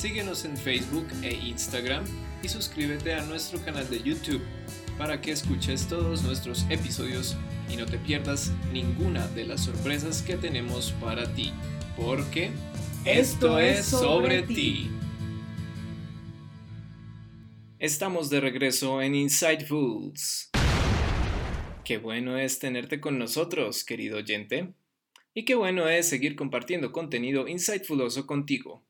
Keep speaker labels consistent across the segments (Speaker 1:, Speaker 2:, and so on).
Speaker 1: Síguenos en Facebook e Instagram y suscríbete a nuestro canal de YouTube para que escuches todos nuestros episodios y no te pierdas ninguna de las sorpresas que tenemos para ti, porque esto es sobre ti. Estamos de regreso en Insightfuls. Qué bueno es tenerte con nosotros, querido oyente. Y qué bueno es seguir compartiendo contenido insightfuloso contigo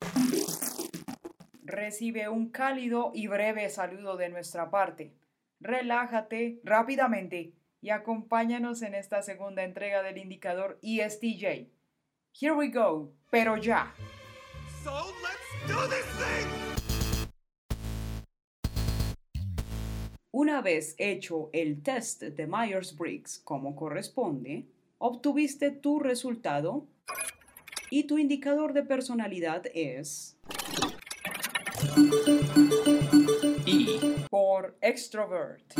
Speaker 2: recibe un cálido y breve saludo de nuestra parte. Relájate rápidamente y acompáñanos en esta segunda entrega del indicador ESTJ. Here we go, pero ya. Una vez hecho el test de Myers-Briggs como corresponde, obtuviste tu resultado y tu indicador de personalidad es
Speaker 1: I.
Speaker 2: Por extrovert.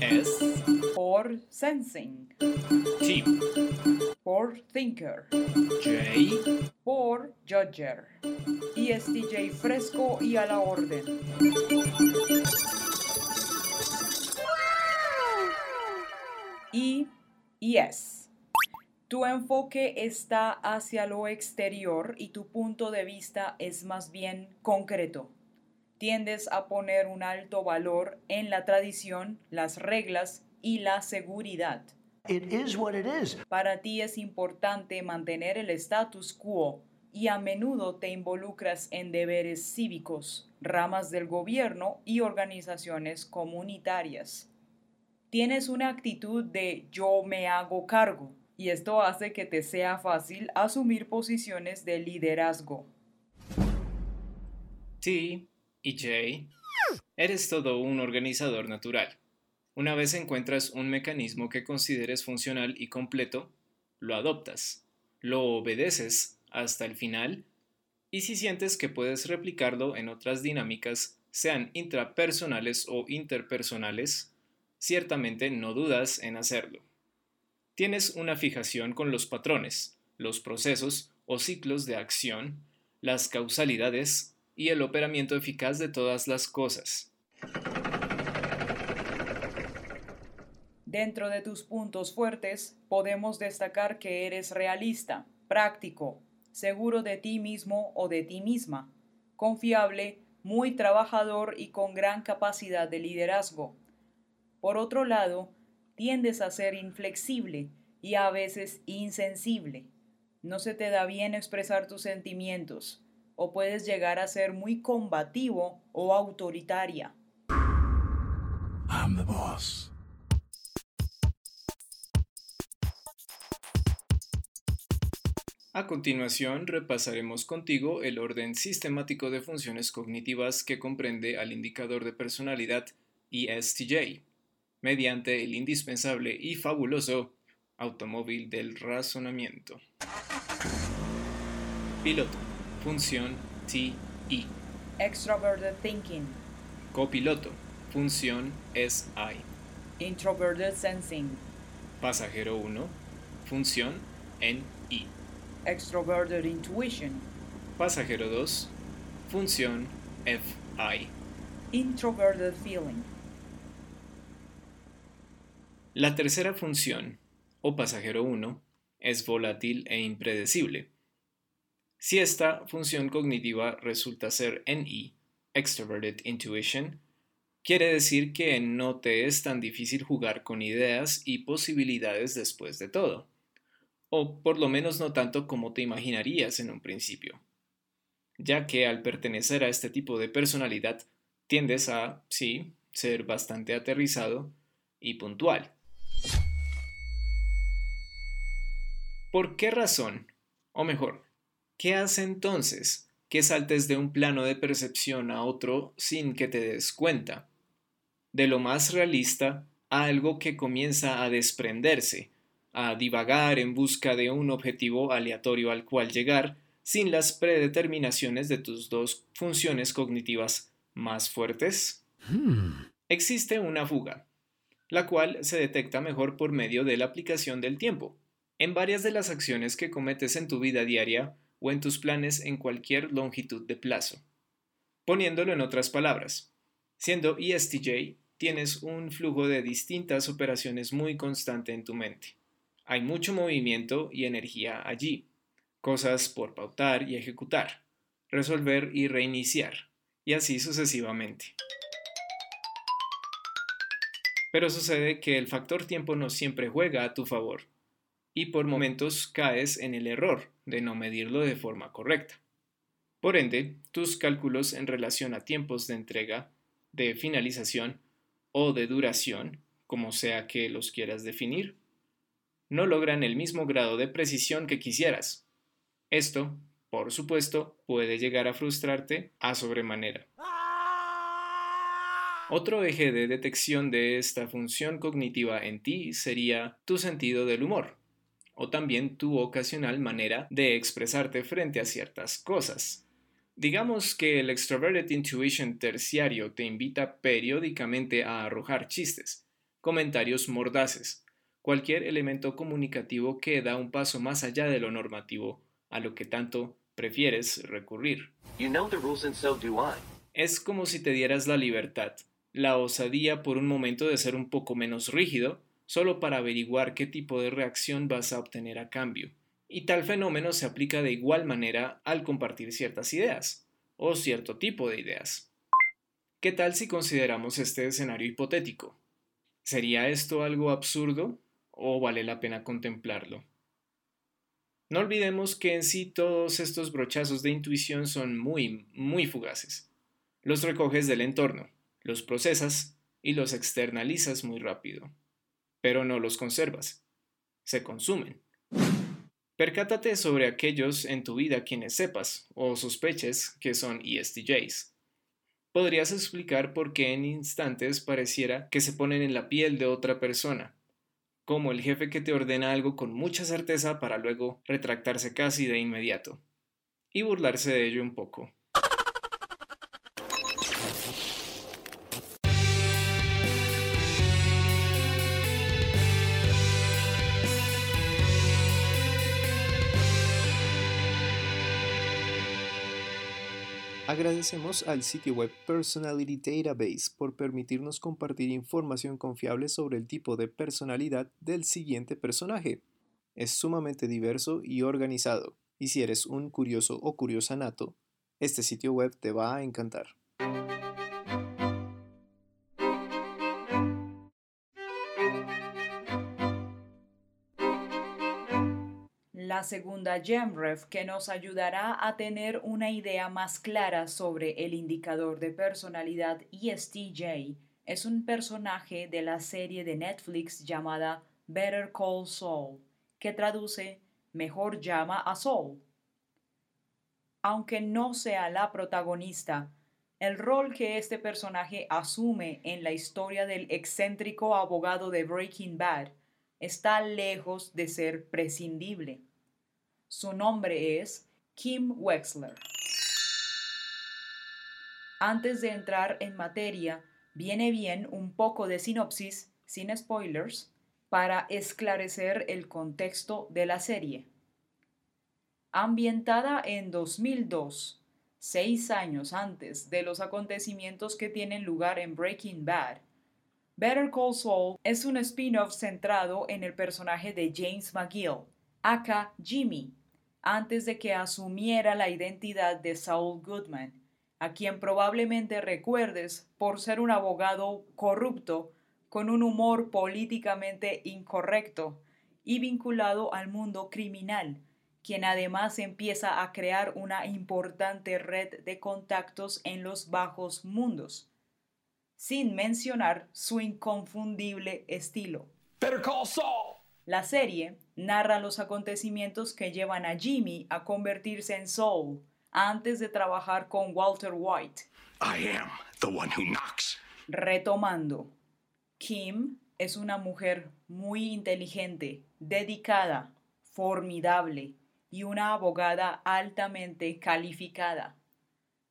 Speaker 1: S.
Speaker 2: Por sensing.
Speaker 1: T.
Speaker 2: Por thinker.
Speaker 1: J.
Speaker 2: Por judger. ESTJ fresco y a la orden. Y yes. Tu enfoque está hacia lo exterior y tu punto de vista es más bien concreto. Tiendes a poner un alto valor en la tradición, las reglas y la seguridad. Para ti es importante mantener el status quo y a menudo te involucras en deberes cívicos, ramas del gobierno y organizaciones comunitarias. Tienes una actitud de yo me hago cargo y esto hace que te sea fácil asumir posiciones de liderazgo.
Speaker 1: T y J, eres todo un organizador natural. Una vez encuentras un mecanismo que consideres funcional y completo, lo adoptas, lo obedeces hasta el final y si sientes que puedes replicarlo en otras dinámicas, sean intrapersonales o interpersonales, ciertamente no dudas en hacerlo. Tienes una fijación con los patrones, los procesos o ciclos de acción, las causalidades y el operamiento eficaz de todas las cosas.
Speaker 2: Dentro de tus puntos fuertes podemos destacar que eres realista, práctico, seguro de ti mismo o de ti misma, confiable, muy trabajador y con gran capacidad de liderazgo. Por otro lado, tiendes a ser inflexible y a veces insensible. No se te da bien expresar tus sentimientos o puedes llegar a ser muy combativo o autoritaria.
Speaker 1: I'm the boss. A continuación, repasaremos contigo el orden sistemático de funciones cognitivas que comprende al indicador de personalidad ESTJ mediante el indispensable y fabuloso automóvil del razonamiento. Piloto, función TI.
Speaker 2: Extroverted thinking.
Speaker 1: Copiloto, función SI.
Speaker 2: Introverted sensing.
Speaker 1: Pasajero 1, función NI.
Speaker 2: Extroverted intuition.
Speaker 1: Pasajero 2, función FI.
Speaker 2: Introverted feeling.
Speaker 1: La tercera función, o pasajero 1, es volátil e impredecible. Si esta función cognitiva resulta ser NI, Extroverted Intuition, quiere decir que no te es tan difícil jugar con ideas y posibilidades después de todo, o por lo menos no tanto como te imaginarías en un principio, ya que al pertenecer a este tipo de personalidad tiendes a, sí, ser bastante aterrizado y puntual. ¿Por qué razón? O mejor, ¿qué hace entonces que saltes de un plano de percepción a otro sin que te des cuenta. De lo más realista a algo que comienza a desprenderse, a divagar en busca de un objetivo aleatorio al cual llegar sin las predeterminaciones de tus dos funciones cognitivas más fuertes? Hmm. Existe una fuga, la cual se detecta mejor por medio de la aplicación del tiempo. En varias de las acciones que cometes en tu vida diaria o en tus planes en cualquier longitud de plazo. Poniéndolo en otras palabras, siendo ESTJ, tienes un flujo de distintas operaciones muy constante en tu mente. Hay mucho movimiento y energía allí, cosas por pautar y ejecutar, resolver y reiniciar, y así sucesivamente. Pero sucede que el factor tiempo no siempre juega a tu favor, y por momentos caes en el error de no medirlo de forma correcta. Por ende, tus cálculos en relación a tiempos de entrega, de finalización o de duración, como sea que los quieras definir, no logran el mismo grado de precisión que quisieras. Esto, por supuesto, puede llegar a frustrarte a sobremanera. Otro eje de detección de esta función cognitiva en ti sería tu sentido del humor, o también tu ocasional manera de expresarte frente a ciertas cosas. Digamos que el Extroverted Intuition terciario te invita periódicamente a arrojar chistes, comentarios mordaces, cualquier elemento comunicativo que da un paso más allá de lo normativo, a lo que tanto prefieres recurrir. Es como si te dieras la libertad, la osadía por un momento de ser un poco menos rígido, solo para averiguar qué tipo de reacción vas a obtener a cambio. Y tal fenómeno se aplica de igual manera al compartir ciertas ideas, o cierto tipo de ideas. ¿Qué tal si consideramos este escenario hipotético? ¿Sería esto algo absurdo? o vale la pena contemplarlo. No olvidemos que en sí todos estos brochazos de intuición son muy, muy fugaces. Los recoges del entorno, los procesas y los externalizas muy rápido. Pero no los conservas. Se consumen. Percátate sobre aquellos en tu vida quienes sepas o sospeches que son ESTJs. Podrías explicar por qué en instantes pareciera que se ponen en la piel de otra persona como el jefe que te ordena algo con mucha certeza para luego retractarse casi de inmediato y burlarse de ello un poco. Agradecemos al sitio web Personality Database por permitirnos compartir información confiable sobre el tipo de personalidad del siguiente personaje. Es sumamente diverso y organizado, y si eres un curioso o curiosa nato, este sitio web te va a encantar.
Speaker 2: La segunda GEMREF que nos ayudará a tener una idea más clara sobre el indicador de personalidad ESTJ es un personaje de la serie de Netflix llamada Better Call Saul, que traduce Mejor llama a Saul. Aunque no sea la protagonista, el rol que este personaje asume en la historia del excéntrico abogado de Breaking Bad está lejos de ser prescindible. Su nombre es Kim Wexler. Antes de entrar en materia, viene bien un poco de sinopsis, sin spoilers, para esclarecer el contexto de la serie. Ambientada en 2002, seis años antes de los acontecimientos que tienen lugar en Breaking Bad, Better Call Saul es un spin-off centrado en el personaje de James McGill, aka Jimmy, antes de que asumiera la identidad de Saul Goodman, a quien probablemente recuerdes por ser un abogado corrupto con un humor políticamente incorrecto y vinculado al mundo criminal, quien además empieza a crear una importante red de contactos en los bajos mundos, sin mencionar su inconfundible estilo. La serie narra los acontecimientos que llevan a Jimmy a convertirse en Soul, antes de trabajar con Walter White.
Speaker 3: I am the one who knocks.
Speaker 2: Retomando, Kim es una mujer muy inteligente, dedicada, formidable y una abogada altamente calificada.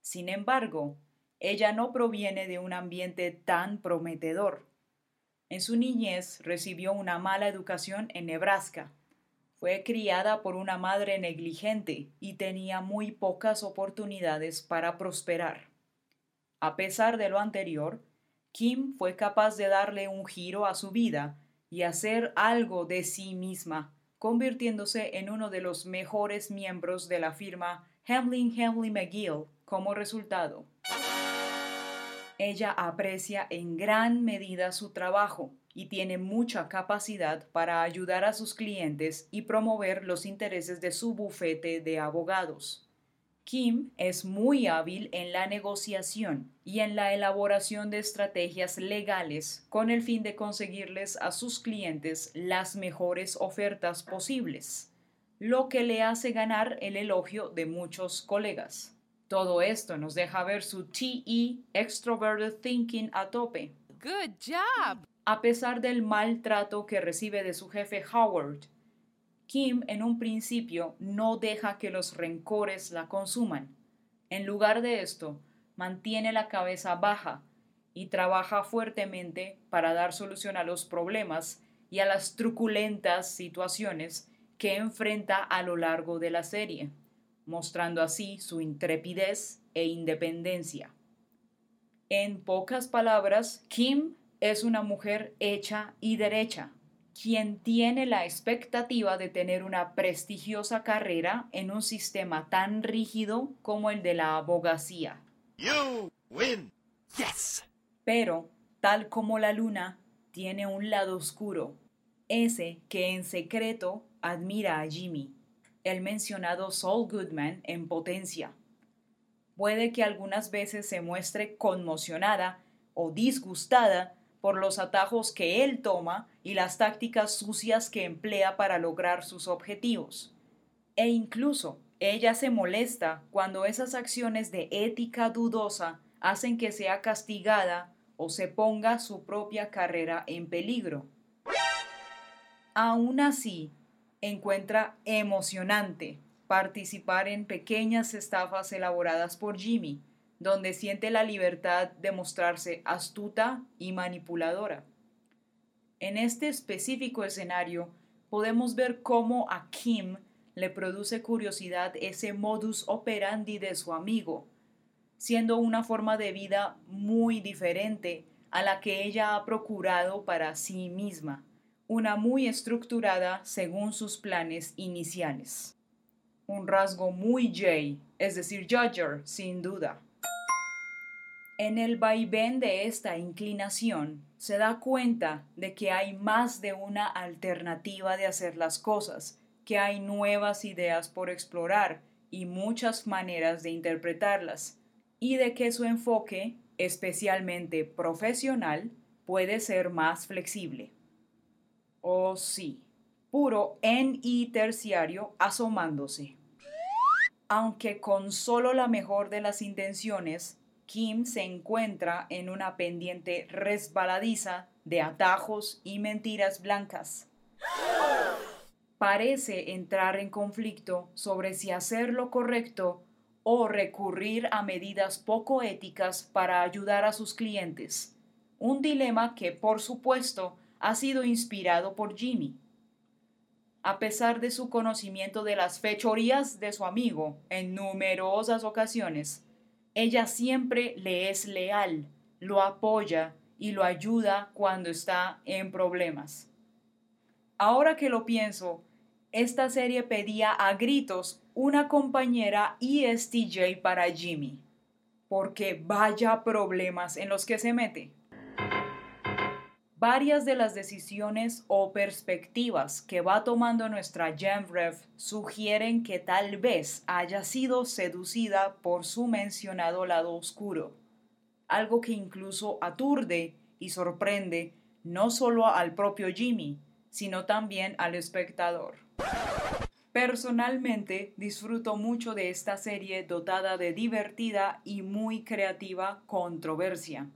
Speaker 2: Sin embargo, ella no proviene de un ambiente tan prometedor. En su niñez recibió una mala educación en Nebraska. Fue criada por una madre negligente y tenía muy pocas oportunidades para prosperar. A pesar de lo anterior, Kim fue capaz de darle un giro a su vida y hacer algo de sí misma, convirtiéndose en uno de los mejores miembros de la firma Hamlin Hamlin McGill como resultado. Ella aprecia en gran medida su trabajo y tiene mucha capacidad para ayudar a sus clientes y promover los intereses de su bufete de abogados. Kim es muy hábil en la negociación y en la elaboración de estrategias legales con el fin de conseguirles a sus clientes las mejores ofertas posibles, lo que le hace ganar el elogio de muchos colegas. Todo esto nos deja ver su TE Extroverted Thinking a tope.
Speaker 4: Good job.
Speaker 2: A pesar del maltrato que recibe de su jefe Howard, Kim en un principio no deja que los rencores la consuman. En lugar de esto, mantiene la cabeza baja y trabaja fuertemente para dar solución a los problemas y a las truculentas situaciones que enfrenta a lo largo de la serie, mostrando así su intrepidez e independencia. En pocas palabras, Kim es una mujer hecha y derecha, quien tiene la expectativa de tener una prestigiosa carrera en un sistema tan rígido como el de la abogacía.
Speaker 3: You win. Yes.
Speaker 2: Pero, tal como la luna, tiene un lado oscuro, ese que en secreto admira a Jimmy, el mencionado Saul Goodman en potencia. Puede que algunas veces se muestre conmocionada o disgustada por los atajos que él toma y las tácticas sucias que emplea para lograr sus objetivos. E incluso ella se molesta cuando esas acciones de ética dudosa hacen que sea castigada o se ponga su propia carrera en peligro. Aún así, encuentra emocionante participar en pequeñas estafas elaboradas por Jimmy, donde siente la libertad de mostrarse astuta y manipuladora. En este específico escenario, podemos ver cómo a Kim le produce curiosidad ese modus operandi de su amigo, siendo una forma de vida muy diferente a la que ella ha procurado para sí misma, una muy estructurada según sus planes iniciales. Un rasgo muy Jay, es decir, Judger, sin duda. En el vaivén de esta inclinación, se da cuenta de que hay más de una alternativa de hacer las cosas, que hay nuevas ideas por explorar y muchas maneras de interpretarlas, y de que su enfoque, especialmente profesional, puede ser más flexible. Oh sí, puro en y terciario asomándose. Aunque con solo la mejor de las intenciones, Kim se encuentra en una pendiente resbaladiza de atajos y mentiras blancas. Parece entrar en conflicto sobre si hacer lo correcto o recurrir a medidas poco éticas para ayudar a sus clientes. Un dilema que, por supuesto, ha sido inspirado por Jimmy. A pesar de su conocimiento de las fechorías de su amigo en numerosas ocasiones, ella siempre le es leal, lo apoya y lo ayuda cuando está en problemas. Ahora que lo pienso, esta serie pedía a gritos una compañera ESTJ para Jimmy, porque vaya problemas en los que se mete. Varias de las decisiones o perspectivas que va tomando nuestra Jamrev sugieren que tal vez haya sido seducida por su mencionado lado oscuro, algo que incluso aturde y sorprende no solo al propio Jimmy, sino también al espectador. Personalmente disfruto mucho de esta serie dotada de divertida y muy creativa controversia.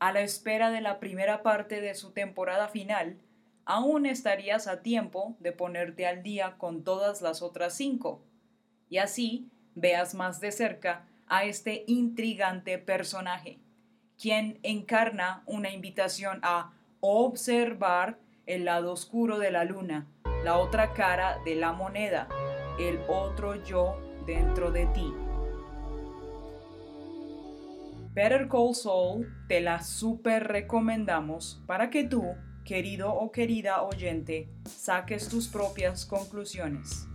Speaker 2: A la espera de la primera parte de su temporada final, aún estarías a tiempo de ponerte al día con todas las otras cinco, y así veas más de cerca a este intrigante personaje, quien encarna una invitación a observar el lado oscuro de la luna la otra cara de la moneda, el otro yo dentro de ti. Better Call Saul te la super recomendamos para que tú, querido o querida oyente, saques tus propias conclusiones.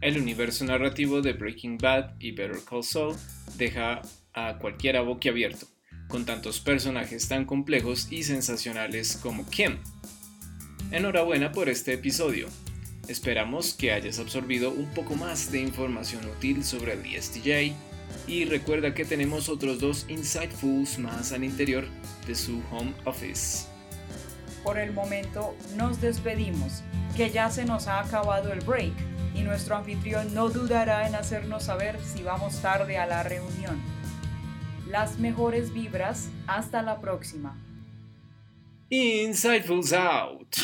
Speaker 1: El universo narrativo de Breaking Bad y Better Call Saul deja a cualquiera boquiabierto, con tantos personajes tan complejos y sensacionales como Kim, Enhorabuena por este episodio. Esperamos que hayas absorbido un poco más de información útil sobre el ESTJ y recuerda que tenemos otros dos Insightfuls más al interior de su home office.
Speaker 2: Por el momento nos despedimos, que ya se nos ha acabado el break y nuestro anfitrión no dudará en hacernos saber si vamos tarde a la reunión. Las mejores vibras, hasta la próxima.
Speaker 1: Insightfuls out.